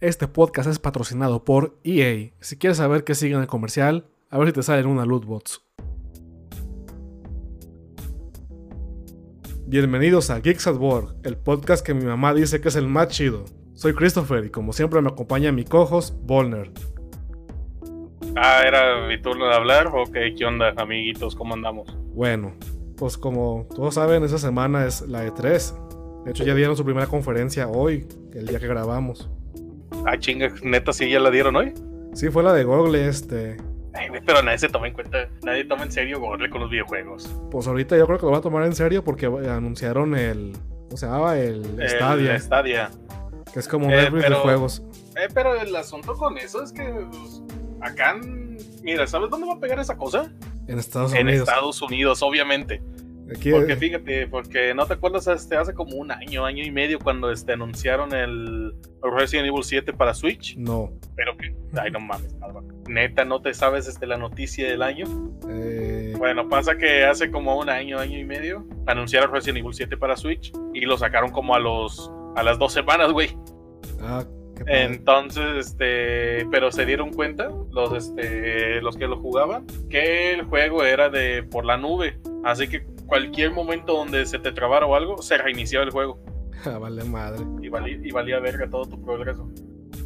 Este podcast es patrocinado por EA. Si quieres saber qué sigue en el comercial, a ver si te salen una lootbox. Bienvenidos a Geeks at Work, el podcast que mi mamá dice que es el más chido. Soy Christopher y como siempre me acompaña mi cojos, Volner. Ah, era mi turno de hablar. Ok, ¿qué onda, amiguitos? ¿Cómo andamos? Bueno, pues como todos saben, esa semana es la E3. De hecho, ya dieron su primera conferencia hoy, el día que grabamos. Ah, chinga, neta, sí, ya la dieron hoy. Sí, fue la de Google, este. Ay, pero nadie se toma en cuenta, nadie toma en serio Google con los videojuegos. Pues ahorita yo creo que lo va a tomar en serio porque anunciaron el. ¿Cómo se llamaba? El El Stadia. Stadia. Que es como un Eh, pero- de juegos. Eh, pero el asunto con eso es que pues, acá, en- mira, ¿sabes dónde va a pegar esa cosa? En Estados En Unidos. Estados Unidos, obviamente. Aquí, Porque fíjate, porque no te acuerdas este, hace como un año, año y medio cuando este, anunciaron el Resident Evil 7 para Switch. no. Pero que, ay, no mames. Neta, ¿no te sabes este, la noticia del año? Eh, Bueno, pasa que hace como un año, año y medio, anunciaron Resident Evil 7 para Switch y lo sacaron como a los a las dos semanas, güey. ah, qué. Entonces, este, pero se dieron cuenta los este los que lo jugaban que el juego era de por la nube, así que cualquier momento donde se te trabara o algo, se reiniciaba el juego Ah, vale madre. y valía, y valía verga todo tu progreso.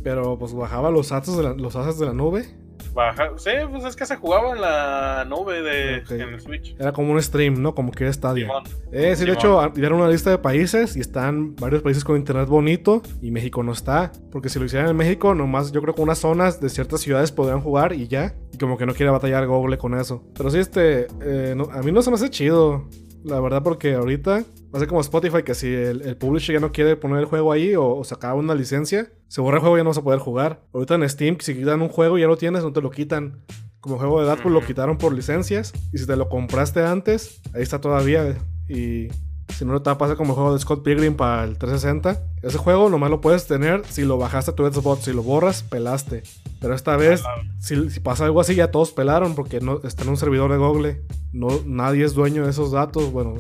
Pero pues bajaba los assets de la, los de la nube. Baja, sí, pues es que se jugaba en la nube de en el Switch. Era como un stream, ¿no? Como que era Stadia. Simón. Eh, sí, de hecho, dieron una lista de países y están varios países con internet bonito y México no está. Porque si lo hicieran en México, nomás yo creo que unas zonas de ciertas ciudades podrían jugar y ya. Y como que no quiere batallar Google con eso. Pero sí, este, eh, no- a mí no se me hace chido. La verdad, porque ahorita va a ser como Spotify, que si el, el publisher ya no quiere poner el juego ahí o, o sacar una licencia, se borra el juego y ya no vas a poder jugar. Ahorita en Steam, si quitan un juego y ya lo tienes, no te lo quitan. Como juego de Deadpool lo quitaron por licencias. Y si te lo compraste antes, ahí está todavía. Y si no, te va a pasar como el juego de Scott Pilgrim para el 360. Ese juego nomás lo puedes tener si lo bajaste a tu Xbox. Si lo borras, pelaste. Pero esta vez, si, si pasa algo así, ya todos pelaron porque no, está en un servidor de Google. No, nadie es dueño de esos datos. Bueno,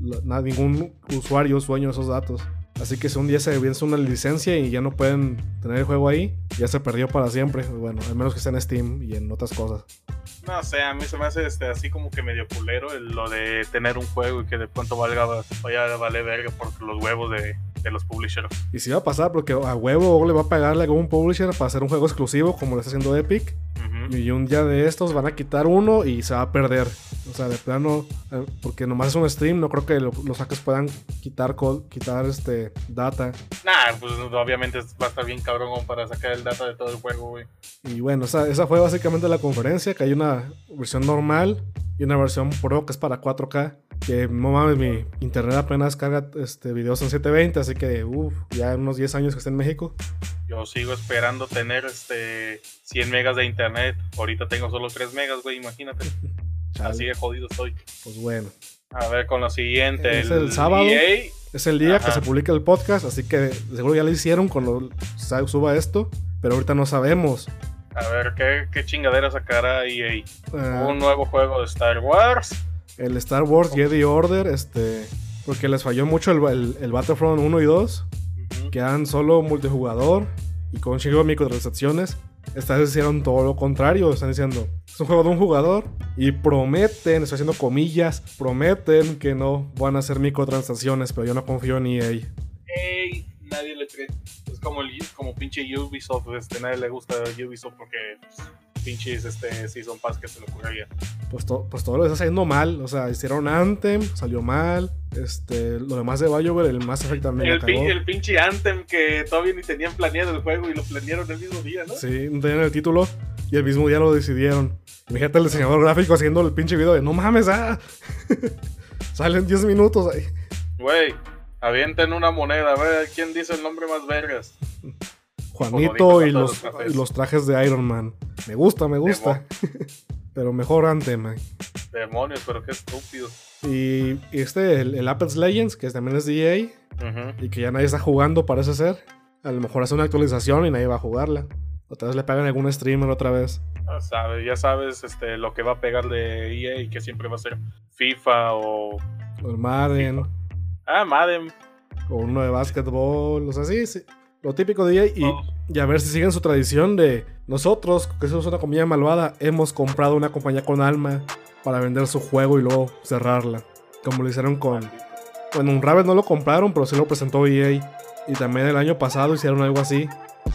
ningún usuario de esos datos. Así que si un día se vence una licencia y ya no pueden tener el juego ahí, ya se perdió para siempre. Bueno, al menos que esté en Steam y en otras cosas. No sé, a mí se me hace este, así como que medio culero el- lo de tener un juego y que de pronto valga, vaya a valer verga por los huevos de, de los publishers. Y si va a pasar, porque a huevo Google va a pagarle a algún publisher para hacer un juego exclusivo, como lo está haciendo Epic. Y un día de estos van a quitar uno y se va a perder. O sea, de plano, eh, porque nomás es un stream, no creo que lo- los hackers puedan quitar, co- quitar este data. Nah, pues obviamente va a estar bien cabrón para sacar el data de todo el juego, güey. Y bueno, esa, esa fue básicamente la conferencia, que hay una versión normal y una versión Pro que es para 4K. Que no mames, mi internet apenas carga este, videos en 720, así que uff, ya unos 10 años que está en México. Yo sigo esperando tener este 100 megas de internet. Ahorita tengo solo 3 megas, güey, imagínate. Chale, Así de jodido estoy. Pues bueno. A ver, con lo siguiente. Es el sábado. EA, Es el día que se publica el podcast, así que seguro ya lo hicieron cuando suba esto, pero ahorita no sabemos. a ver, ¿qué, qué chingadera sacará EA? Eh, Un nuevo juego de Star Wars. el Star Wars Jedi Order, este, porque les falló mucho el, el- el Battlefront 1 y 2, Ujú. que eran solo multijugador y con chingo de microtransacciones. Esta vez hicieron todo lo contrario, están diciendo, es un juego de un jugador y prometen, estoy haciendo comillas, prometen que no van a hacer microtransacciones, pero yo no confío en EA. Ey, nadie le cree. Es como, el, como pinche Ubisoft, este, nadie le gusta Ubisoft porque pues, pinches este, Season Pass que se le ocurría. pues, to- pues todo lo está saliendo mal. O sea, hicieron Anthem, salió mal. Este, lo demás de BioWare, el Mass Effect también El, cagó. pin- el pinche Anthem que todavía ni tenían planeado el juego y lo planearon el mismo día, ¿no? Sí, no tenían el título y el mismo día lo decidieron. Imagínate el diseñador gráfico haciendo el pinche video de no mames, ah. Salen 10 minutos ahí. Güey, avienten una moneda, a ver quién dice el nombre más vergas. Juanito y los, y los trajes de Iron Man. Me gusta, me gusta. Pero mejor Anthem. eh. Demonios, pero qué estúpido. Y, y este, el, el Apex Legends, que también es de EA, Ujú. y que ya nadie está jugando, parece ser. A lo mejor hace una actualización y nadie va a jugarla. Otra vez le pagan a algún streamer otra vez. Ya sabes, ya sabes este, lo que va a pegar de EA y que siempre va a ser FIFA o. O el Madden, Ah, Madden. o uno de básquetbol, o sea, sí, sí. Lo típico de EA. Y. Y a ver si siguen su tradición de nosotros, que somos una compañía malvada, hemos comprado una compañía con alma para vender su juego y luego cerrarla. Como lo hicieron con... Bueno, un Rabbit no lo compraron, pero sí lo presentó EA. Y también el año pasado hicieron algo así.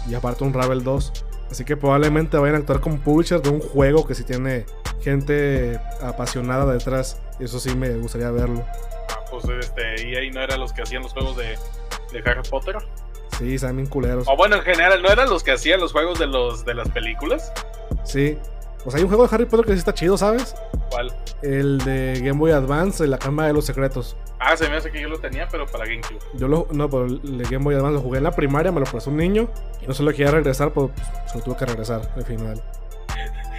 Y aparte un Ravel 2. Así que probablemente vayan a actuar como publisher de un juego que sí tiene gente apasionada detrás. Eso sí me gustaría verlo. Ah, pues este, EA no eran los que hacían los juegos de, de Harry Potter. Sí, están bien culeros. O bueno, en general, ¿no eran los que hacían los juegos de los de las películas? Sí. Sea, hay un juego de Harry Potter que sí está chido, ¿sabes? ¿Cuál? El de Game Boy Advance, de la Cámara de los Secretos. Ah, se me hace que yo lo tenía, pero para GameCube. Yo lo, no, pero el de Game Boy Advance lo jugué en la primaria, me lo prestó un niño. No solo quería regresar, pues solo tuve que regresar al final.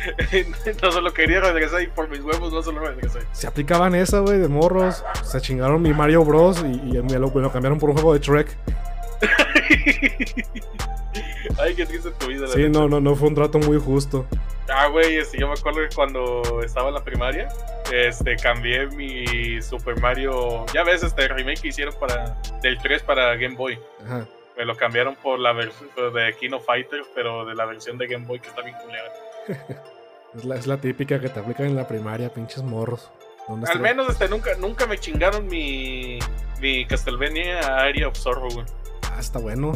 no solo quería regresar y por mis huevos no solo regresé. Se aplicaban esa, güey, de morros. Se chingaron mi Mario Bros. y, y me, lo, me lo cambiaron por un juego de Trek. Ay, qué triste tu vida. la Sí, neta. no, no, no fue un trato muy justo. Ah, güey, este, yo me acuerdo que cuando estaba en la primaria, este, cambié mi Super Mario, ya ves, este remake que hicieron para, del 3 para Game Boy. Ajá. Me lo cambiaron por la versión de Kino Fighters, pero de la versión de Game Boy que está bien. Es la, es la típica que te aplican en la primaria, pinches morros. ¿Dónde Al menos este, nunca, nunca me chingaron mi, mi Castlevania Area of Sorrow, güey. Ah, está bueno.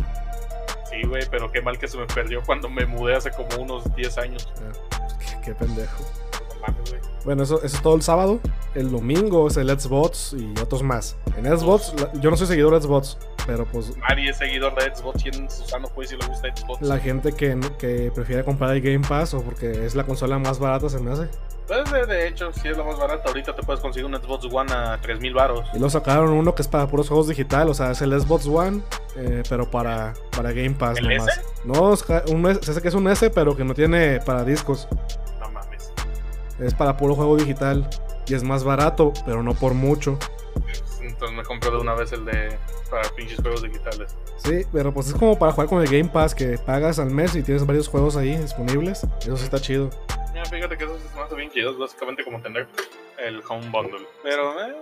Sí, güey, pero qué mal que se me perdió cuando me mudé hace como unos 10 años. Ah, qué, qué pendejo. No mames, güey. Bueno, eso, eso es todo el sábado. El domingo es el Bots y otros más. En Xbox, la- yo no soy seguidor de Xbox, pero pues Nadie es seguidor de Xbox y en Susano pues si le gusta Xbox. la gente que, que prefiere comprar el Game Pass o porque es la consola más barata se me hace. Pues de, de hecho, si es la más barata, ahorita te puedes conseguir un Xbox One a 3000 baros. Y luego sacaron uno que es para puros juegos digital, o sea, es el Xbox One, eh, pero para, para Game Pass ¿El nomás. S? No, es ca- un S- se hace que es un S, pero que no tiene para discos. Es para puro juego digital. Y es más barato, pero no por mucho. Entonces me compré de una vez el de para pinches juegos digitales. Sí, pero pues es como para jugar con el Game Pass, que pagas al mes y tienes varios juegos ahí disponibles. Eso sí está chido. Ya, fíjate que eso es más bien chido, es básicamente como tener el Home Bundle. Pero eh,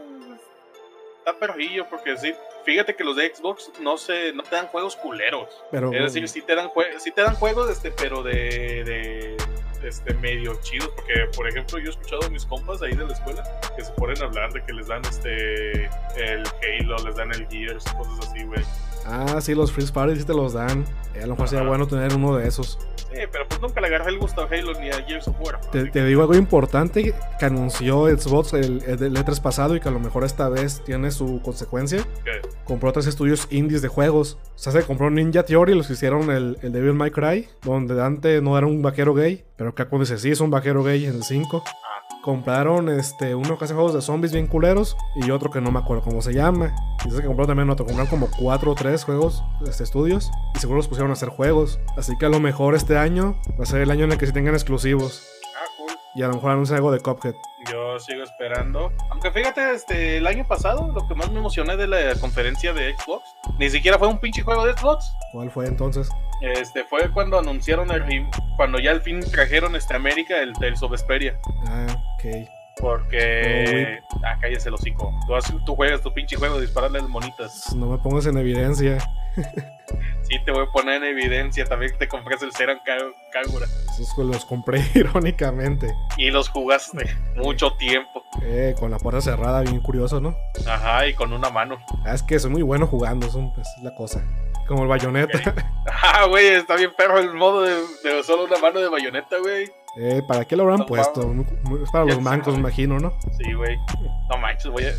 está perrillo porque sí. Fíjate que los de Xbox no se no te dan juegos culeros. Pero Es decir, sí te dan, jue- sí te dan juegos, este, pero de, de este, medio chidos. Porque, por ejemplo, yo he escuchado a mis compas ahí de la escuela que se ponen a hablar de que les dan este el Halo, les dan el Gears, cosas así, güey. Ah, sí, los Free Party sí te los dan. Eh, a lo mejor sería bueno tener uno de esos. Sí, pero pues nunca le agarré el gusto a Halo ni a Gears of War. Te, te digo algo importante que anunció Xbox el, el del E3 pasado y que a lo mejor esta vez tiene su consecuencia. que- Compró tres estudios indies de juegos. O sea, se compró Ninja Theory, los que hicieron el, el Devil May Cry, donde Dante no era un vaquero gay, pero Capcom dice sí, es un vaquero gay en el 5. Compraron este, uno que hace juegos de zombies bien culeros y otro que no me acuerdo cómo se llama. Dice que compraron también otro. Compraron como cuatro o tres juegos, este, estudios, y seguro los pusieron a hacer juegos. Así que a lo mejor este año va a ser el año en el que sí tengan exclusivos. Y a lo mejor anuncian algo de Cuphead. Yo sigo esperando. Aunque fíjate, este, el año pasado, lo que más me emocioné de la conferencia de Xbox, ni siquiera fue un pinche juego de Xbox. ¿Cuál fue entonces? Este, fue cuando anunciaron el cuando ya al fin trajeron este América el Tales of Vesperia. Ah, ok. Porque. ah, cállese el hocico. Tú, juegas tu pinche juego de dispararle a las monitas. No me pongas en evidencia. Sí, te voy a poner en evidencia. También te compras el Seran Ka- Kagura. Esos los compré irónicamente. Y los jugaste mucho tiempo. Eh, con la puerta cerrada, bien curioso, ¿no? Ajá, y con una mano. Ah, es que soy muy bueno jugando, es, un- es la cosa. Como el bayoneta. Ah, güey, está bien perro el modo de, de solo una mano de bayoneta, güey. Eh, ¿Para qué lo habrán No, puesto? Es para los mancos, me imagino, ¿no? Sí, güey. No manches, voy a.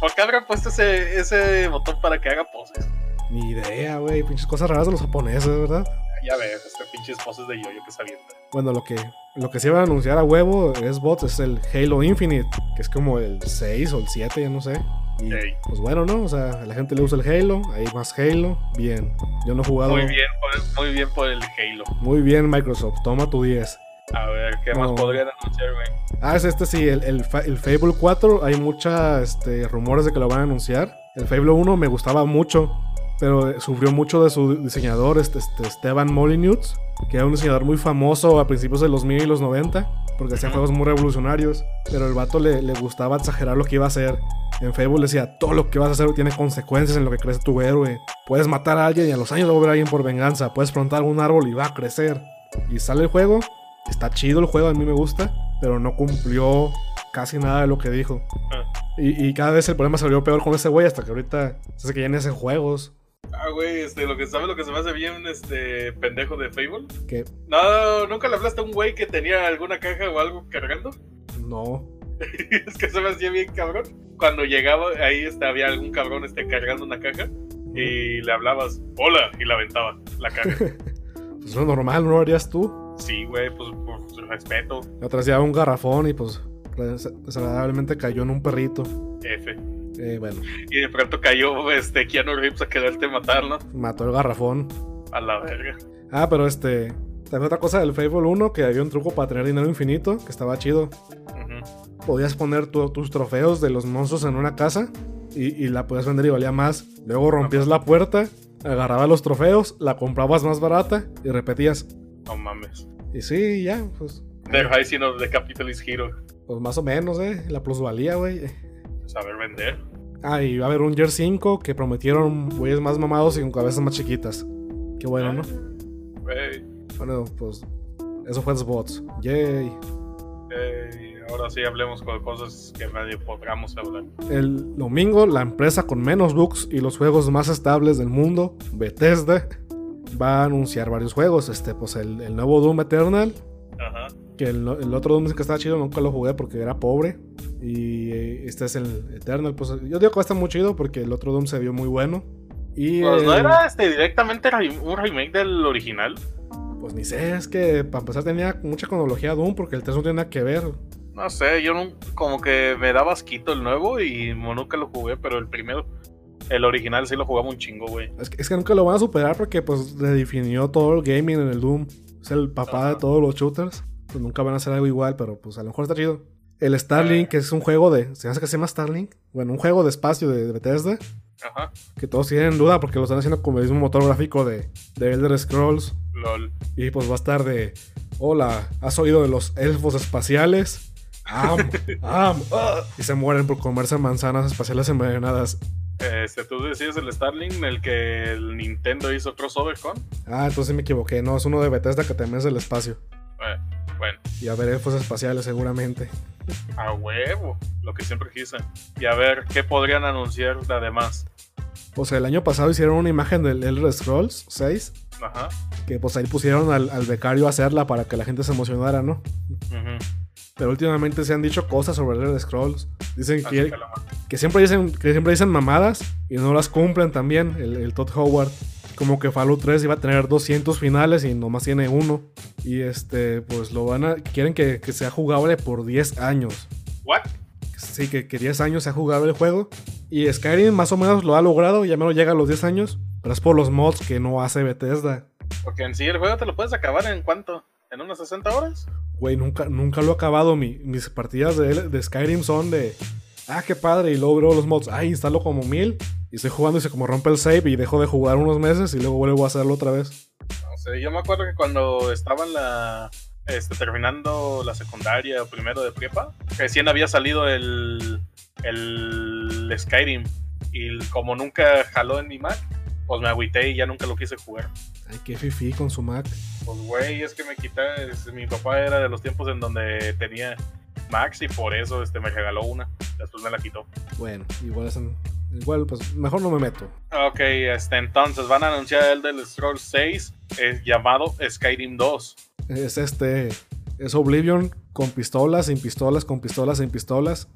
¿Por qué habrán puesto ese, ese botón para que haga poses? Ni idea, güey. Pinches cosas raras de los japoneses, ¿verdad? Ya ves, este pinches poses de yoyo que se avienta. Bueno, lo que, lo que se iban a anunciar a huevo es bots, es el Halo Infinite, que es como el 6 o el 7, ya no sé. Y Ey. pues bueno, ¿no? O sea, a la gente le gusta el Halo, hay más Halo, bien. Yo no he jugado Muy bien, muy bien por el Halo. muy bien Microsoft, toma tu 10. A ver, ¿qué No. más podrían anunciar, güey? Ah, es este sí, el, el, Fa- el Fable 4, hay muchos este, rumores de que lo van a anunciar. El Fable 1 me gustaba mucho, pero eh, sufrió mucho de su diseñador, este, este, Esteban Molyneux. que era un diseñador muy famoso a principios de los 1000 y los 90, porque hacía juegos muy revolucionarios, pero el vato le, le gustaba exagerar lo que iba a hacer. En Facebook decía, todo lo que vas a hacer tiene consecuencias en lo que crece tu héroe. Puedes matar a alguien y a los años va a volver a alguien por venganza. Puedes plantar un árbol y va a crecer. Y sale el juego, está chido el juego, a mí me gusta, pero no cumplió casi nada de lo que dijo. Ah. Y, y cada vez el problema salió peor con ese güey hasta que ahorita se hace que ya ni hacen juegos. Ah, güey, este, lo que sabes lo que se me hace bien, este, pendejo de Fable. Que No, ¿nunca le hablaste a un güey que tenía alguna caja o algo cargando? no. es que se me hacía bien cabrón. Cuando llegaba, ahí este, había algún cabrón este, cargando una caja y le hablabas, hola, y la aventaba la caja. Pues lo normal, ¿no lo harías tú? Sí, güey, pues por respeto, La otra vez llevaba un garrafón y pues des- desagradablemente cayó en un perrito. F. Eh, bueno, Y de pronto cayó este Keanu Reeves a quererte matar, ¿no? mató el garrafón. A la verga. Ah, pero este. También otra cosa del Fable 1, que había un truco para tener dinero infinito, que estaba chido. Podías poner tu- tus trofeos de los monstruos en una casa y, y la podías vender y valía más. Luego rompías la puerta, agarrabas los trofeos, la comprabas más barata y repetías. No mames. Y sí, ya, pues. The Rising of the Capitalist Hero. Pues más o menos, eh. La plusvalía, güey. Saber vender. Ah, y va a haber un Year 5 que prometieron güeyes más mamados y con cabezas más chiquitas. Qué bueno, ¿no? Güey. Bueno, pues. Eso fue Spots. Yay. Eh, ahora sí hablemos con cosas que nadie podamos hablar. El domingo, la empresa con menos bugs y los juegos más estables del mundo, Bethesda, va a anunciar varios juegos. Este, pues el, el nuevo Doom Eternal, Ajá. que el, el otro Doom que estaba chido, nunca lo jugué porque era pobre. Y eh, este es el Eternal, pues yo digo que va a estar muy chido porque el otro Doom se vio muy bueno. Y Pues no era este directamente re- un remake del original. Pues ni sé, es que para empezar tenía mucha cronología Doom porque el 3 no tiene nada que ver. No sé, yo no, como que me daba asquito el nuevo y nunca lo jugué, pero el primero, el original sí lo jugaba un chingo, güey. Es que, es que nunca lo van a superar porque pues redefinió todo el gaming en el Doom. Es el papá de todos los shooters. Pues nunca van a hacer algo igual, pero pues a lo mejor está chido. El Starlink, que es un juego de... ¿Se hace que se llama Starlink? Bueno, un juego de espacio de, de Bethesda. Ajá, Que todos tienen duda porque lo están haciendo con el mismo motor gráfico de, de Elder Scrolls. lol. Y pues va a estar de... Hola, ¿has oído de los elfos espaciales? Am, am, ah", y se mueren por comerse manzanas espaciales envenenadas. Este, tú decías el Starlink, el que el Nintendo hizo crossover con. Ah, entonces me equivoqué. No, es uno de Bethesda que también es del espacio. Eh, bueno, Y a ver elfos espaciales seguramente. a huevo, lo que siempre quise. Y a ver, ¿qué podrían anunciar de además? Pues el año pasado hicieron una imagen del Elder Scrolls 6. Ajá. Que pues ahí pusieron al, al becario a hacerla para que la gente se emocionara, ¿no? ujú. Pero últimamente se han dicho cosas sobre el Elder Scrolls. Dicen Así que, siempre dicen que siempre dicen mamadas y no las cumplen también. El, el Todd Howard. Como que Fallout 3 iba a tener 200 finales y nomás tiene uno. Y este, pues lo van a. Quieren que, que sea jugable por 10 años. ¿What? Sí, que, que 10 años sea jugable el juego. Y Skyrim más o menos lo ha logrado, ya menos llega a los 10 años. Pero es por los mods que no hace Bethesda. Porque en sí el juego te lo puedes acabar en cuánto? ¿En unas 60 horas? Güey, nunca, nunca lo he acabado. Mi- mis partidas de, de Skyrim son de. Ah, qué padre. Y luego veo los mods. Ah, instalo como mil. Y estoy jugando y se como rompe el save y dejo de jugar unos meses y luego vuelvo a hacerlo otra vez. No sé, yo me acuerdo que cuando estaba en la. Este, terminando la secundaria o primero de prepa, recién había salido el. el Skyrim. Y como nunca jaló en mi Mac, pues me agüité y ya nunca lo quise jugar. Ay, qué fifi con su Mac. Pues güey, es que me quita. mi papá era de los tiempos en donde tenía Max y por eso este, me regaló una. Después me la quitó. Bueno, igual es Igual, pues mejor no me meto. Ok, este, entonces van a anunciar el del Scrolls 6 es llamado Skyrim 2. Es este. Es Oblivion con pistolas, sin pistolas, con pistolas, sin pistolas.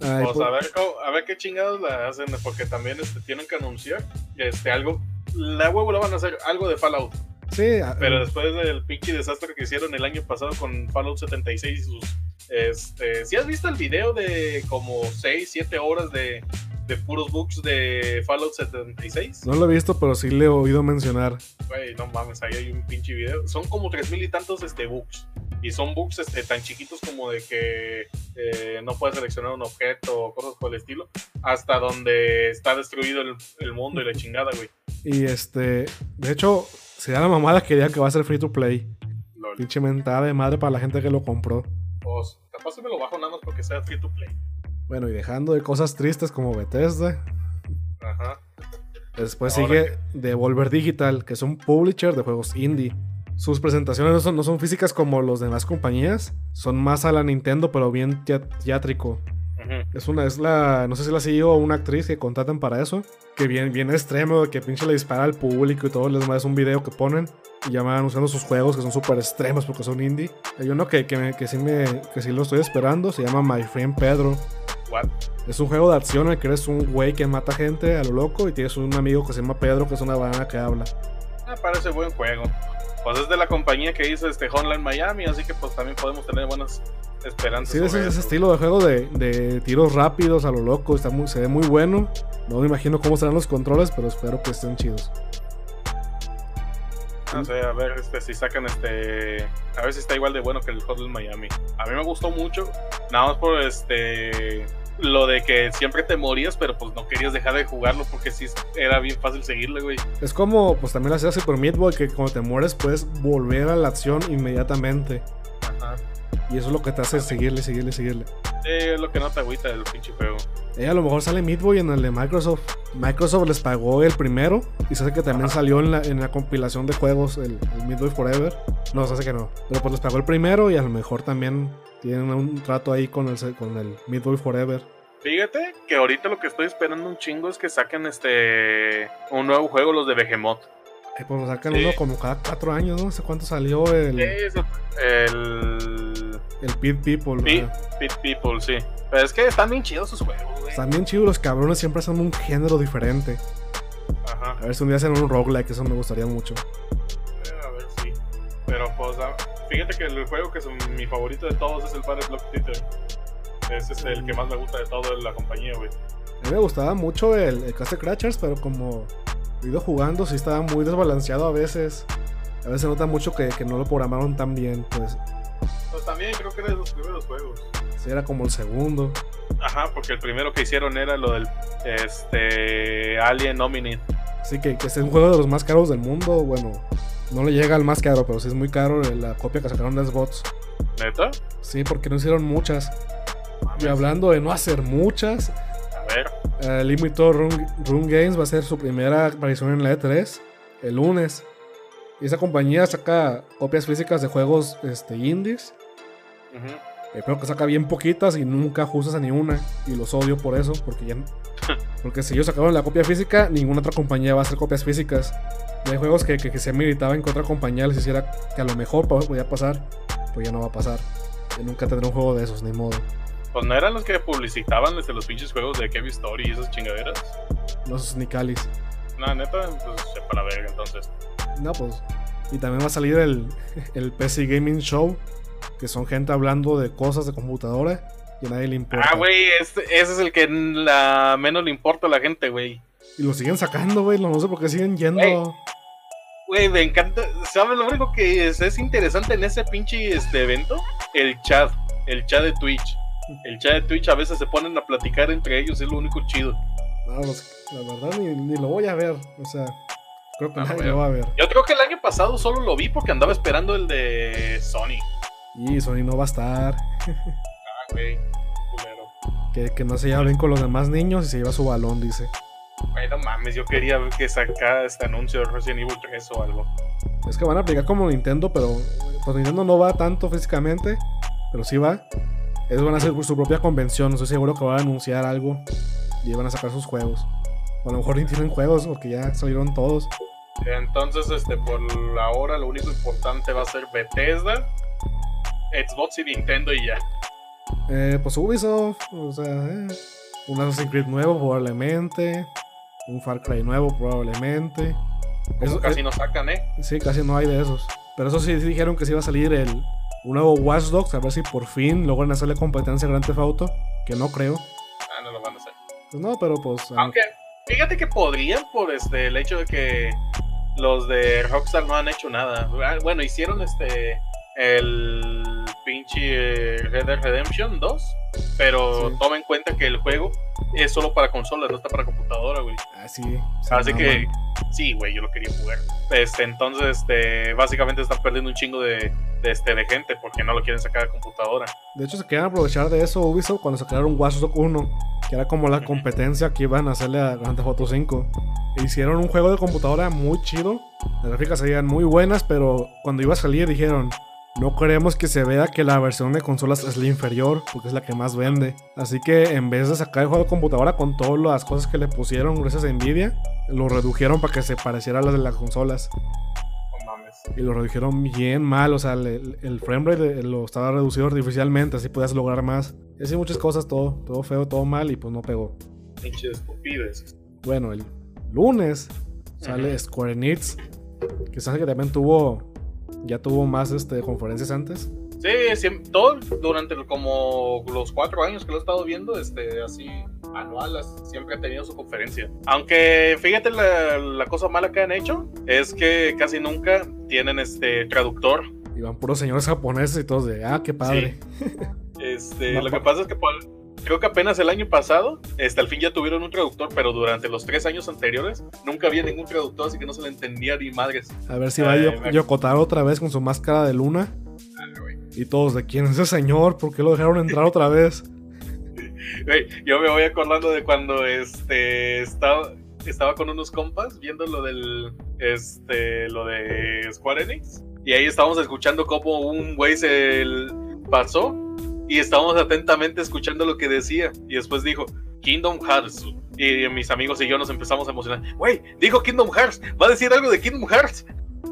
Ay, Pues pues- a ver, co- a ver qué chingados la hacen, porque también este, tienen que anunciar este, algo. La huevo la van a hacer algo de Fallout, sí, pero después del pinche desastre que hicieron el año pasado con Fallout 76 y sus. Este, si has visto el video de como 6, 7 horas de, de puros bugs de Fallout 76? no lo he visto, pero sí le he oído mencionar. Güey, no mames, ahí hay un pinche video. Son como tres mil y tantos este, bugs. Y son bugs este, tan chiquitos como de que eh, no puedes seleccionar un objeto o cosas por el estilo. Hasta donde está destruido el, el mundo y la chingada, güey. Y este, de hecho, si da la mamada quería que va a ser free to play. Lol. Pinche mentada de madre para la gente que lo compró. Pues, capaz se me lo bajo nada más porque sea free to play. Bueno, y dejando de cosas tristes como Bethesda, Ajá. después Ahora sigue Devolver Digital, que es un publisher de juegos indie. Sus presentaciones no son, no son físicas como los de las compañías, son más a la Nintendo, pero bien tea- Es una, es la, no sé si la CEO o una actriz que contratan para eso, que bien, bien extremo, que pinche le dispara al público y todo, les es un video que ponen y ya van anunciando sus juegos que son súper extremos porque son indie. Hay uno que, que, me- que sí me, que sí lo estoy esperando, se llama My Friend Pedro. What? Es un juego de acción en el que eres un güey que mata gente a lo loco y tienes un amigo que se llama Pedro, que es una banana que habla. Ah, parece buen juego. Pues es de la compañía que hizo este Hotline Miami, así que pues también podemos tener buenas esperanzas. Sí, sobre ese eso. estilo de juego de, de tiros rápidos a lo loco, está muy, se ve muy bueno. No me imagino cómo serán los controles, pero espero que estén chidos. No sé, a ver este, si sacan este. A ver si está igual de bueno que el Hotline Miami. A mí me gustó mucho. Nada más por este. Lo de que siempre te morías, pero pues no querías dejar de jugarlo porque sí era bien fácil seguirle, güey. Es como, pues también la hacía Super Meat Boy, que cuando te mueres puedes volver a la acción inmediatamente. Ajá. Y eso es lo que te hace seguirle, seguirle, seguirle. Sí, es lo que no te agüita del pinche juego. Eh, a lo mejor sale Meat Boy en el de Microsoft. Microsoft les pagó el primero y se hace que también Ajá. salió en la, en la compilación de juegos el, el Meat Boy Forever. No, se hace que no. Pero pues les pagó el primero y a lo mejor también tienen un trato ahí con el, con el Meat Boy Forever. Fíjate que ahorita lo que estoy esperando un chingo es que saquen este. Un nuevo juego, los de Behemoth. Eh, pues lo sacan Sí. uno como cada cuatro años, ¿no? No sé cuánto salió el, Eso, el. El Pit People. Pit. Pit People, sí. Pero es que están bien chidos sus juegos, güey. Están bien chidos los cabrones, siempre hacen un género diferente. Ajá. A ver si un día hacen un roguelike, eso me gustaría mucho. Eh, A ver si. Pero pues, ah, fíjate que el juego que es mi favorito de todos es el Fire Block Theater. Ese es el que más me gusta de todo de la compañía, güey. A mí me gustaba mucho el, el Castle Crashers, pero como he ido jugando, sí estaba muy desbalanceado a veces. A veces se nota mucho que, que no lo programaron tan bien, pues Pues también creo que era de los primeros juegos. sí era como el segundo. Ajá, porque el primero que hicieron era lo del este Alien Omni. Así que, que es un juego de los más caros del mundo. Bueno, no le llega al más caro, pero sí es muy caro la copia que sacaron de Xbox. ¿Neta? Sí, porque no hicieron muchas. Y hablando de no hacer muchas, A ver. eh, Limited Run Games va a ser su primera aparición en la E3 el lunes. Y esa compañía saca copias físicas de juegos este, indies. Eh, pero que saca bien poquitas y nunca ajustas a ni una. Y los odio por eso, porque ya. Porque si ellos sacaron la copia física, ninguna otra compañía va a hacer copias físicas. Y hay juegos que, que, que se militaban que otra compañía les hiciera que a lo mejor po- podía pasar, pues ya no va a pasar. Y nunca tendré un juego de esos, ni modo. Pues no eran los que publicitaban desde los pinches juegos de Kevin Story y esas chingaderas. No esos ni cáliz. No, neta, pues sepa la verga entonces. No, pues. Y también va a salir el, el PC Gaming Show, que son gente hablando de cosas de computadora y a nadie le importa. Ah, güey, este- ese es el que la menos le importa a la gente, güey. Y lo siguen sacando, güey. No sé por qué siguen yendo. Güey. Me encanta. ¿Sabes lo único que es, es interesante en ese pinche este evento? El chat. El chat de Twitch. El chat de Twitch a veces se ponen a platicar entre ellos, es lo único chido. No, pues, la verdad ni, ni lo voy a ver. O sea, creo que No, nadie güey. lo va a ver. Yo creo que el año pasado solo lo vi porque andaba esperando el de Sony. Y Sony no va a estar. Ah, güey. Culero. Que, que no se lleva bien con los demás niños y se lleva su balón, dice. Güey, no mames, yo quería que sacara este anuncio de Resident Evil 3 o algo. Es que van a aplicar como Nintendo, pero pues Nintendo no va tanto físicamente, pero sí va. Ellos van a hacer su propia convención, no estoy seguro que van a anunciar algo y van a sacar sus juegos. O a lo mejor ni tienen juegos porque ya salieron todos. Entonces, este, por ahora lo único importante va a ser Bethesda, Xbox y Nintendo y ya. Eh, pues Ubisoft, o sea, eh, un Assassin's Creed nuevo probablemente, un Far Cry nuevo probablemente. Eso casi eh, no sacan, ¿eh? sí, casi no hay de esos. Pero eso sí dijeron que sí iba a salir el un nuevo Watch Dogs, a ver si por fin logran hacerle competencia a Grand Theft Auto, que no creo. Ah, no lo van a hacer. Pues no, pero pues... ah, Aunque, fíjate que podrían por este el hecho de que los de Rockstar no han hecho nada. Ah, Bueno, hicieron este el pinche eh, Red Dead Redemption 2, pero Sí. toma en cuenta que el juego es solo para consolas, no está para computadora, güey. Ah, sí. Así que, sí, güey, yo lo quería jugar. Este, entonces, este, básicamente están perdiendo un chingo de, de, este, de gente porque no lo quieren sacar a computadora. De hecho, se querían aprovechar de eso Ubisoft cuando sacaron Watch Dogs 1, que era como la competencia que iban a hacerle a Grand Theft Auto 5. E hicieron un juego de computadora muy chido. Las gráficas serían muy buenas, pero cuando iba a salir dijeron, no queremos que se vea que la versión de consolas es la inferior, porque es la que más vende. Así que en vez de sacar el juego de computadora con todas las cosas que le pusieron gracias a Nvidia, lo redujeron para que se pareciera a las de las consolas. No mames. Y lo redujeron bien mal, o sea, el, el frame rate lo estaba reducido artificialmente, así podías lograr más. Y así muchas cosas, todo, todo feo, todo mal y pues no pegó. Bueno, el lunes sale Square Enix, que sabe que también tuvo ya tuvo más este, conferencias antes. Sí, siempre, todo durante como los cuatro años que lo he estado viendo, este, así anuales, siempre ha tenido su conferencia. Aunque fíjate la, la, cosa mala que han hecho es que casi nunca tienen este traductor. Y van puros señores japoneses y todos de, ah, qué padre. Sí. Este, no, lo que pasa es que creo que apenas el año pasado, este, al fin ya tuvieron un traductor, pero durante los tres años anteriores nunca había ningún traductor, así que no se le entendía ni madres. A ver si va eh, a Yokotaro otra vez con su máscara de luna. Ah, y todos, ¿de quién es ese señor? ¿Por qué lo dejaron entrar otra vez? Yo me voy acordando de cuando este estaba, estaba con unos compas viendo lo del este lo de Square Enix y ahí estábamos escuchando cómo un güey se pasó y estábamos atentamente escuchando lo que decía. Y después dijo, Kingdom Hearts. Y mis amigos y yo nos empezamos a emocionar. Güey, dijo Kingdom Hearts. ¿Va a decir algo de Kingdom Hearts?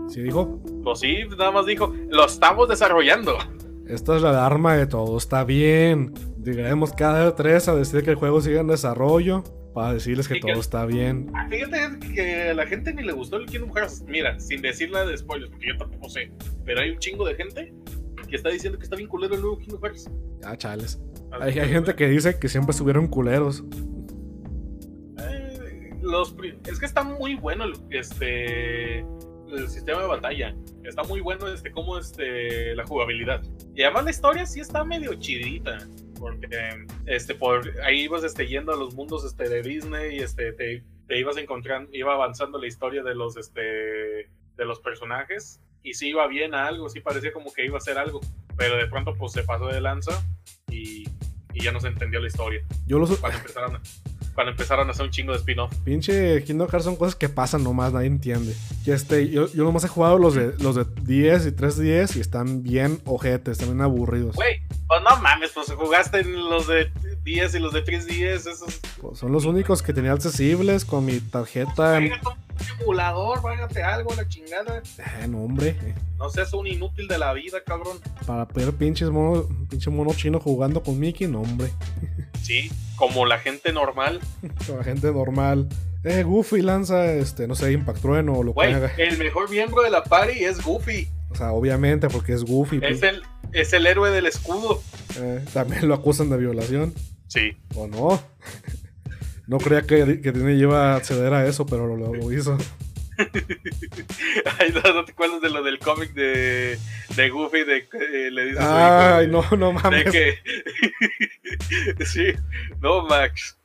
¿Sí dijo? Pues sí, nada más dijo, lo estamos desarrollando. Esta es la alarma de todo, está bien. Llegaremos cada tres a decir que el juego sigue en desarrollo. Para decirles que, todo está bien. Ah, fíjate que a la gente ni le gustó el Kingdom Hearts. Mira, sin decirle de spoilers, porque yo tampoco sé. Pero hay un chingo de gente que está diciendo que está bien culero el nuevo Kingdom Hearts. Ah, chales. Hay, hay, gente que dice que siempre estuvieron culeros. Eh, los, es que está muy bueno el, este, el sistema de batalla. Está muy bueno este, como este, la jugabilidad. Y además la historia sí está medio chidita. Porque este, por ahí ibas este, yendo a los mundos este, de Disney y este, te, te ibas encontrando, iba avanzando la historia de los, este, de los personajes y sí iba bien a algo, sí parecía como que iba a ser algo, pero de pronto pues se pasó de lanza y, y ya no se entendió la historia. Yo lo cuando empezaron, a, cuando empezaron a hacer un chingo de spin-off. Pinche Kingdom Hearts son cosas que pasan nomás, nadie entiende. Y este, yo, yo nomás he jugado los de, los de 10 y 3DS y están bien ojetes, están bien aburridos. Güey, pues no mames, pues jugaste en los de 10 y los de 3DS, esos... Pues son los únicos que tenía accesibles con mi tarjeta. Oiga, emulador, vágate algo, la chingada. Eh, no, hombre. No seas un inútil de la vida, cabrón. Para ver pinches mono, pinche mono chino jugando con Mickey, no, hombre. Sí, como la gente normal. como la gente normal. Eh, Goofy lanza, este, no sé, Impact Trueno o lo que haga. el mejor miembro de la party es Goofy. O sea, obviamente, porque es Goofy. Es pues. el, es el héroe del escudo. Eh, también lo acusan de violación. Sí. ¿O no? No creía que, que Disney iba a acceder a eso, pero lo, lo hizo. Ay, no, no te acuerdas de lo del cómic de, de Goofy de que le dice Ay, no, no de mames. que sí, no Max,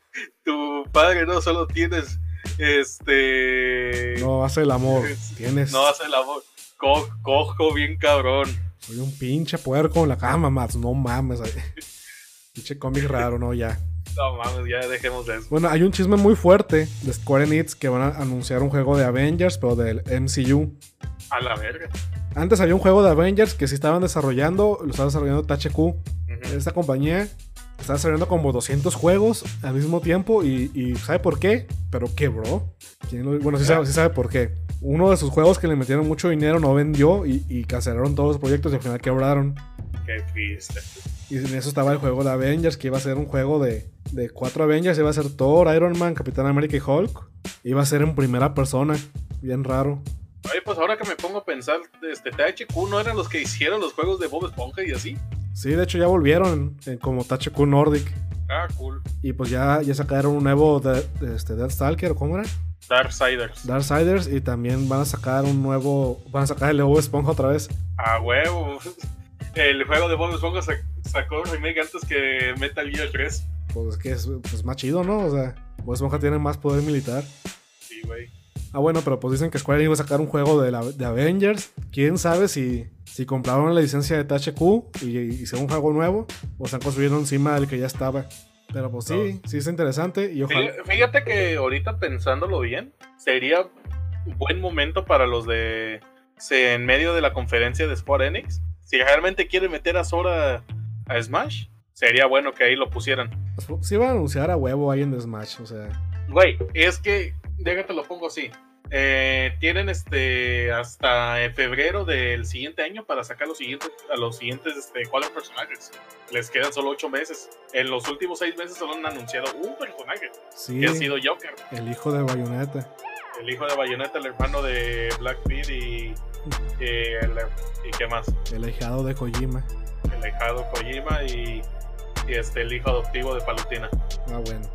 tu padre no solo tienes este No hace el amor. Tienes. no hace el amor, Co- cojo bien cabrón. Soy un pinche puerco en la cama, Max. No mames. Pinche cómic raro, no, ya. No mames, ya dejemos de eso. Bueno, hay un chisme muy fuerte de Square Enix que van a anunciar un juego de Avengers, pero del MCU. A la verga. Antes había un juego de Avengers que sí estaban desarrollando, lo estaba desarrollando THQ. Ujú. Esta compañía está desarrollando como 200 juegos al mismo tiempo y, y ¿sabe por qué? Pero quebró. ¿Quién lo- Bueno, sí sabe, sí sabe por qué. Uno de sus juegos que le metieron mucho dinero no vendió y, y cancelaron todos los proyectos y al final quebraron. Qué triste. Y en eso estaba el juego de Avengers, que iba a ser un juego de, de cuatro Avengers. Iba a ser Thor, Iron Man, Capitán América y Hulk. Iba a ser en primera persona. Bien raro. Oye, pues ahora que me pongo a pensar, este THQ no eran los que hicieron los juegos de Bob Esponja y así. Sí, de hecho ya volvieron en- como THQ Nordic. Ah, cool. Y pues ya, ya sacaron un nuevo de, este, Deathstalker, ¿o ¿cómo era? Darksiders. Darksiders. Y también van a sacar un nuevo. Van a sacar el Bob Esponja otra vez. A huevo. El juego de Bob Esponja sa- sacó un remake antes que Metal Gear 3. pues es que es pues, más chido, ¿no? O sea, Bob Esponja tiene más poder militar. Sí, güey. Ah, bueno, pero pues dicen que Square iba a sacar un juego de, la, de Avengers. ¿Quién sabe si, si compraron la licencia de THQ y hicieron un juego nuevo o están construyendo encima del que ya estaba? Pero pues sí, sí es interesante y ojalá... Fí- Fíjate que ahorita pensándolo bien, sería un buen momento para los de. se- en medio de la conferencia de Square Enix. Si realmente quieren meter a Sora a Smash, sería bueno que ahí lo pusieran. Sí van a anunciar a huevo ahí en Smash, o sea... Güey, es que, déjate lo pongo así. Eh, tienen este hasta febrero del siguiente año para sacar los siguientes, a los siguientes este, cuatro personajes. Les quedan solo ocho meses. En los últimos seis meses solo han anunciado un personaje, Sí, que ha sido Joker. el hijo de Bayonetta. El hijo de Bayonetta, el hermano de Blackbeard y, y, el- y qué más. El hijado de Kojima. El hijado Kojima y, y este el hijo adoptivo de Palutina. Ah, bueno.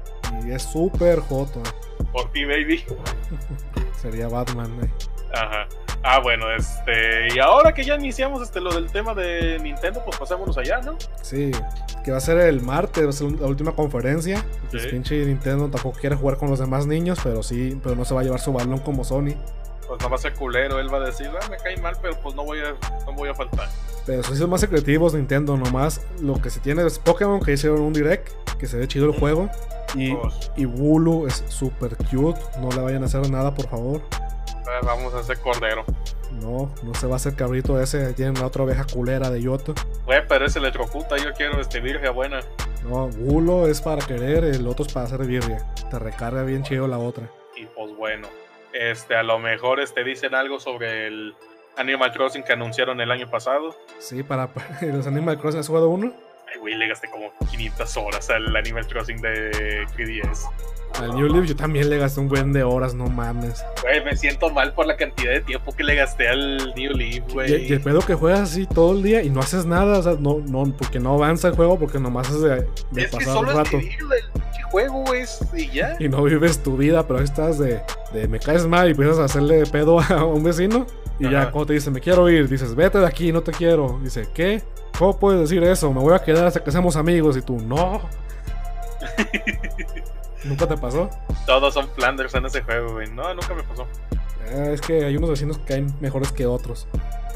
Y es súper joto. Por ti, baby. Sería Batman, eh. Ajá. Ah, bueno, este. Y ahora que ya iniciamos este lo del tema de Nintendo, pues pasémonos allá, ¿no? Sí, que va a ser el martes, va a ser la última conferencia. Pues Sí. pinche Nintendo tampoco quiere jugar con los demás niños, pero sí, pero no se va a llevar su balón como Sony. Pues no va a ser culero, él va a decir, ah, me cae mal, pero pues no voy a, no voy a faltar. Pero sí son más secretivos Nintendo, nomás lo que se tiene es Pokémon, que hicieron un direct, que se ve chido el juego. Y, Pues, y Bulu es super cute, no le vayan a hacer nada, por favor. Ah, vamos a hacer cordero. No, no se va a hacer cabrito ese, tienen la otra oveja culera de Yoto. Güey, pero ese electrocuta, yo quiero este virgen buena. No, Bulo es para querer, el otro es para hacer birria. Te recarga bien chido la otra. Y pues bueno, este, a lo mejor este dicen algo sobre el Animal Crossing que anunciaron el año pasado. Sí, para, para los Animal Crossing, ¿has jugado uno? Ay, güey, le gasté como 500 horas al Animal Crossing de 3DS. Al New Leaf yo también le gasté un buen de horas, no mames. Güey, me siento mal por la cantidad de tiempo que le gasté al New Leaf, Y, güey. y el pedo que juegas así todo el día y no haces nada, o sea, no, no, porque no avanza el juego, porque nomás es de, de Es que pasar solo el rato. es vivir el pinche juego, güey, y ya. Y no vives tu vida, pero estás de, de me caes mal y empiezas a hacerle pedo a un vecino. Y ya cuando te dice, me quiero ir, dices, vete de aquí, no te quiero. Dice, ¿qué? ¿Cómo puedes decir eso? Me voy a quedar hasta que seamos amigos. Y tú, no. ¿Nunca te pasó? Todos son Flanders en ese juego, güey. No, nunca me pasó. Eh, es que hay unos vecinos que caen mejores que otros.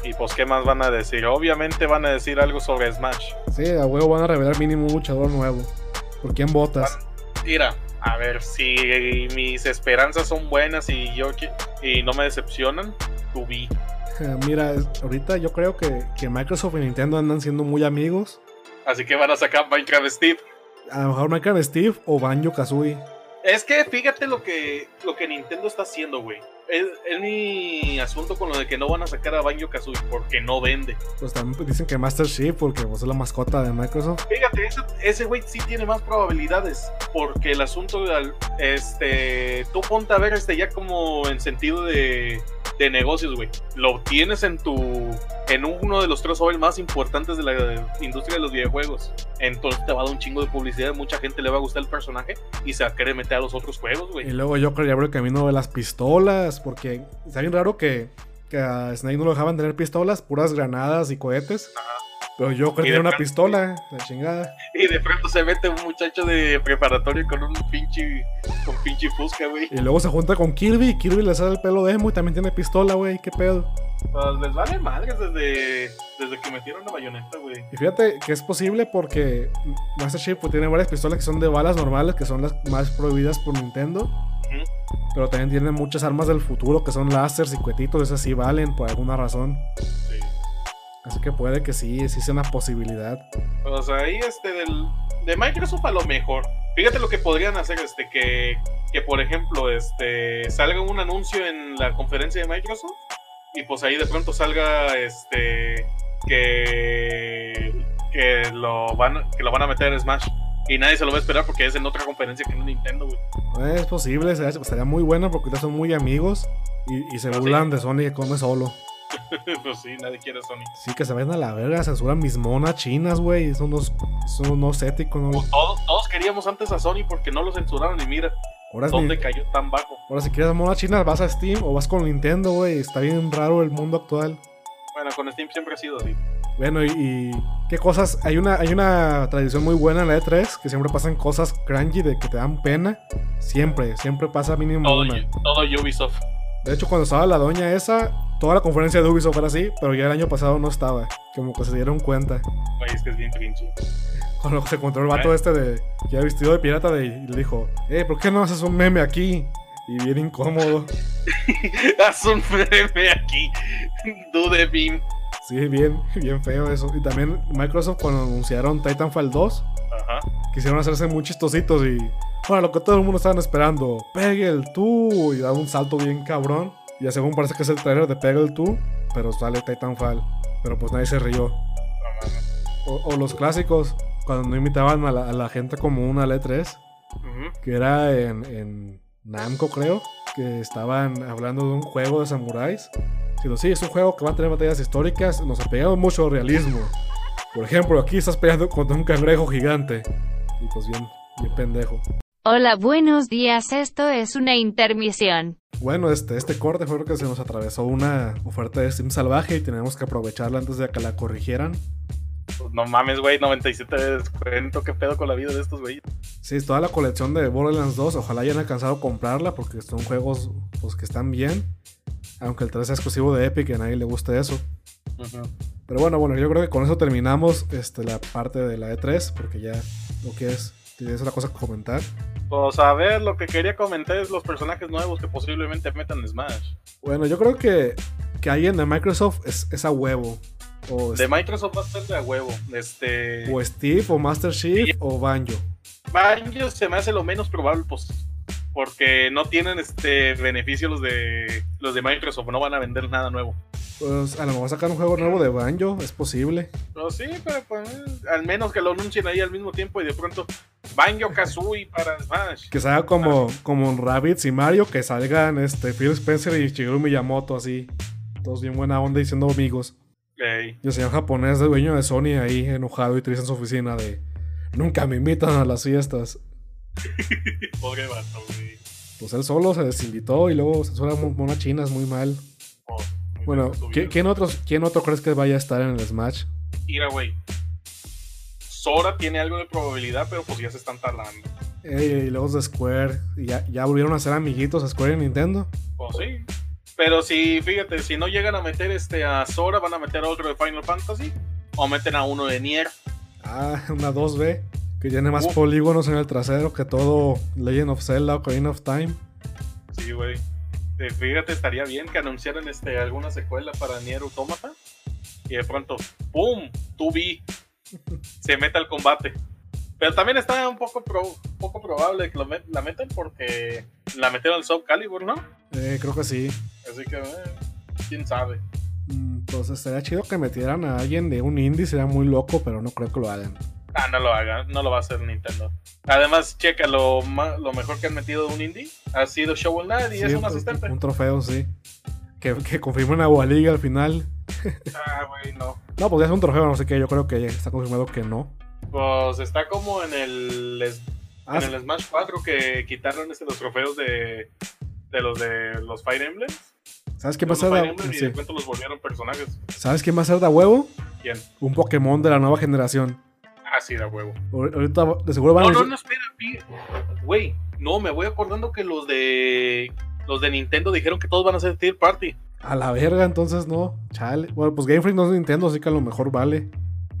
Y pues, ¿qué más van a decir? Obviamente van a decir algo sobre Smash. Sí, a huevo van a revelar mínimo un luchador nuevo. ¿Por quién votas? Mira, a ver, si mis esperanzas son buenas y yo y no me decepcionan, tú vi. Eh, Mira, ahorita yo creo que, que Microsoft y Nintendo andan siendo muy amigos. Así que van a sacar Minecraft Steve. A lo mejor Minecraft Steve o Banjo Kazooie. Es que fíjate lo que, lo que Nintendo está haciendo, güey. Es, es mi asunto con lo de que no van a sacar a Banjo Kazooie porque no vende. Pues también dicen que Master Chief porque pues, es la mascota de Microsoft. Fíjate, ese- güey sí tiene más probabilidades. Porque el asunto del. Este. Tú ponte a ver este ya como en sentido de. De negocios, güey. Lo tienes en tu. En uno de los tres over más importantes de la industria de los videojuegos. Entonces te va a dar un chingo de publicidad. Mucha gente le va a gustar el personaje. Y se va a querer meter a los otros juegos, Y güey. luego yo creo que abrió el camino de las pistolas, porque está bien raro que, que a Snake no lo dejaban tener pistolas, puras granadas y cohetes. Pero yo tiene una pronto- pistola, la chingada. Y de pronto se mete un muchacho de preparatorio con un pinche. Con pinche fusca, güey. Y luego se junta con Kirby y Kirby le sale el pelo de emo y también tiene pistola, güey, qué pedo. Pues les vale madres desde. Desde que metieron la bayoneta, güey. Y fíjate que es posible porque Master Chief pues, tiene varias pistolas que son de balas normales, que son las más prohibidas por Nintendo. Pero también tiene muchas armas del futuro que son láseres y cuetitos, esas sí valen por alguna razón. Sí. Así que puede que sí, sí sea una posibilidad. O sea, ahí este del de Microsoft a lo mejor. Fíjate lo que podrían hacer, este, que, que por ejemplo, este, salga un anuncio en la conferencia de Microsoft y pues ahí de pronto salga, este, que, que lo van, que lo van a meter en Smash y nadie se lo va a esperar porque es en otra conferencia que en Nintendo, güey. Es posible, sería, estaría muy bueno porque ahorita son muy amigos y, y se Ah, sí. burlan de Sony que come solo. pues sí, nadie quiere Sony. Sí, que se vayan a la verga, censuran mis monas chinas, güey. Son unos, son unos éticos, ¿no? Pues todos, todos queríamos antes a Sony porque no lo censuraron y mira Ahora, dónde cayó tan bajo. ahora si quieres monas chinas vas a Steam o vas con Nintendo, güey. Está bien raro el mundo actual. Bueno, con Steam siempre ha sido así. Bueno, y, y qué cosas. Hay una, hay una tradición muy buena en la E3 que siempre pasan cosas cringy de que te dan pena. Siempre, siempre pasa mínimo Todo, una. todo Ubisoft. De hecho, cuando estaba la doña esa, toda la conferencia de Ubisoft era así, pero ya el año pasado no estaba. Como que se dieron cuenta. Güey, es que es bien cringy. Cuando se encontró el vato ¿Eh? este de. Ya vestido de pirata de, y le dijo: Eh, ¿por qué no haces un meme aquí? Y bien incómodo. Haz un meme aquí. Dude beam. Sí, bien, bien feo eso. Y también Microsoft cuando anunciaron Titanfall 2, Ajá. quisieron hacerse muy chistositos y. Bueno, lo que todo el mundo estaban esperando. Pegel tú. Y da un salto bien cabrón. Y ya según parece que es el trailer de Pegel tú. Pero sale Titanfall. Pero pues nadie se rió. O, o los clásicos. Cuando no invitaban a la, a la gente como una al E3. Ujú. Que era en, en Namco, creo. Que estaban hablando de un juego de samuráis. Diciendo, sí, es un juego que va a tener batallas históricas. Nos apegamos mucho al realismo. Por ejemplo, aquí estás peleando contra un cangrejo gigante. Y pues bien, bien pendejo. Hola, buenos días. Esto es una intermisión. Bueno, este, este corte fue porque se nos atravesó una oferta de Steam salvaje y tenemos que aprovecharla antes de que la corrigieran. Pues no mames, güey. 97 de descuento. ¿Qué pedo con la vida de estos güeyes? Sí, toda la colección de Borderlands 2, ojalá hayan alcanzado a comprarla porque son juegos pues, que están bien. Aunque el 3 es exclusivo de Epic y a nadie le guste eso. Ujú. Pero bueno, bueno, yo creo que con eso terminamos este, la parte de la E3 porque ya lo que es, tienes otra cosa que comentar. Pues a ver, lo que quería comentar es los personajes nuevos que posiblemente metan Smash. Bueno, yo creo que, que alguien de Microsoft es, es a huevo. O, De Microsoft va a ser de a huevo. Este. o Steve, o Master Chief, o Banjo. Banjo se me hace lo menos probable pues, porque no tienen este beneficio los de los de Microsoft, no van a vender nada nuevo. Pues a lo mejor sacar un juego nuevo de Banjo, es posible. Pero sí, pero pues, al menos que lo anuncien ahí al mismo tiempo y de pronto Banjo Kazooie para Smash. Que salga como, como Rabbids y Mario, que salgan este, Phil Spencer y Shigeru Miyamoto así. Todos bien buena onda y siendo amigos. Ey, Y el señor japonés, el dueño de Sony, ahí enojado y triste en su oficina de... Nunca me invitan a las fiestas. pobre vato, güey. Pues él solo se desinvitó y luego se suena monas chinas muy mal. Oh, muy Bueno, bien su ¿qui- vida. ¿quién, otros, ¿quién otro crees que vaya a estar en el Smash? Mira, güey. Sora tiene algo de probabilidad, pero pues ya se están tardando. Ey, y luego de Square. Ya, ya volvieron a ser amiguitos Square y Nintendo. Pues sí. Pero si, fíjate, si no llegan a meter este a Sora, van a meter a otro de Final Fantasy. O meten a uno de Nier. Ah, una 2B. Que tiene más Uf. polígonos en el trasero que todo Legend of Zelda o Ocarina of Time. Sí, güey. Eh, Fíjate, estaría bien que anunciaran este, alguna secuela para Nier Automata. Y de pronto, ¡pum! Tu vi. Se meta al combate. Pero también está un poco, pro- poco probable que lo met- la metan porque la metieron al Soul Calibur, ¿no? Eh, creo que sí. Así que, eh, quién sabe. Mm, Pues estaría chido que metieran a alguien de un indie, sería muy loco, pero no creo que lo hagan. Ah, no lo hagan, no lo va a hacer Nintendo. Además, checa, lo, lo mejor que han metido de un indie ha sido Shovel Knight y Sí, es un un, asistente. un trofeo, sí. Que, que confirmen a Waliga al final. Ah, güey, no. No, pues ya es un trofeo, no sé qué. Yo creo que está confirmado que no. Pues está como en el, Ah, en el Smash 4 que quitaron este, los trofeos de, de los de los Fire Emblems. ¿Sabes ser Fire de, Emblem y sí. los volvieron personajes. ¿Sabes quién va a ser de huevo? ¿Quién? Un Pokémon de la nueva generación. Ah, sí, da huevo. Ahor- Ahorita de seguro van a No, no, no, espera, güey. No, me voy acordando que los de los de Nintendo dijeron que todos van a ser Tier Party. A la verga, entonces no. Chale. Bueno, pues Game Freak no es Nintendo, así que a lo mejor vale.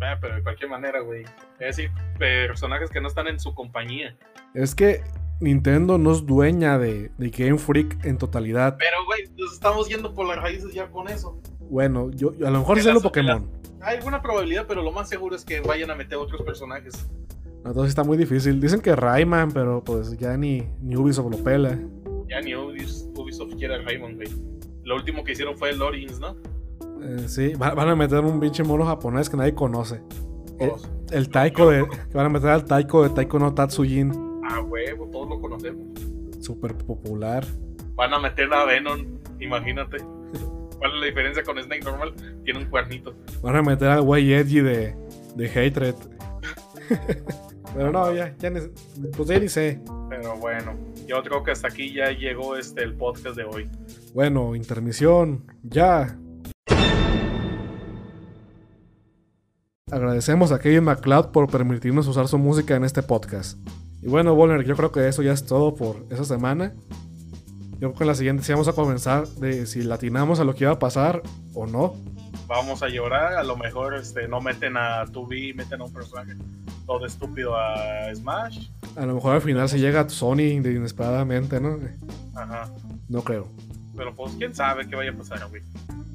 Ah, pero de cualquier manera, güey. Es decir, personajes que no están en su compañía. Es que Nintendo no es dueña de, de Game Freak en totalidad. Pero, güey, nos estamos yendo por las raíces ya con eso. Bueno, yo, yo- a lo mejor es lo Pokémon. Hay alguna probabilidad, pero lo más seguro es que vayan a meter otros personajes. Entonces está muy difícil. Dicen que Rayman, pero pues ya ni, ni Ubisoft lo pela. Ya ni Ubis- Ubisoft quiere a Raymond, güey. Lo último que hicieron fue el Origins, ¿no? Eh, sí, va- van a meter un pinche mono japonés que nadie conoce. El, el Taiko de. Que van a meter al Taiko de Taiko no Tatsujin. Ah, huevo, todos lo conocemos. Súper popular. Van a meter a Venom, imagínate. ¿Cuál es la diferencia con Snake normal? Tiene un cuernito. Van a meter al güey Edgy de, de Hatred. Pero no, ya, ya ni, pues ya ni sé. Pero bueno, yo creo que hasta aquí ya llegó este el podcast de hoy. Bueno, intermisión, ya. agradecemos a Kevin MacLeod por permitirnos usar su música en este podcast. Y bueno, Volner, yo creo que eso ya es todo por esa semana. Yo creo que en la siguiente sí vamos a comenzar de si latinamos a lo que iba a pasar o no. Vamos a llorar, a lo mejor este, no meten a 2B, meten a un personaje todo estúpido a Smash. A lo mejor al final se llega a Sony de inesperadamente, ¿no? Ajá. No creo. Pero pues quién sabe qué vaya a pasar, güey.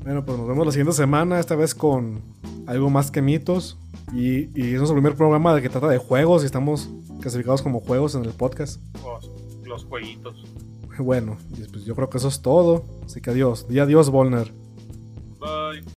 Bueno, pues nos vemos la siguiente semana, esta vez con algo más que mitos. Y, y es nuestro primer programa de que trata de juegos y estamos clasificados como juegos en el podcast. Pues, los jueguitos. bueno, pues yo creo que eso es todo. Así que adiós. Día adiós, Volner. Bye.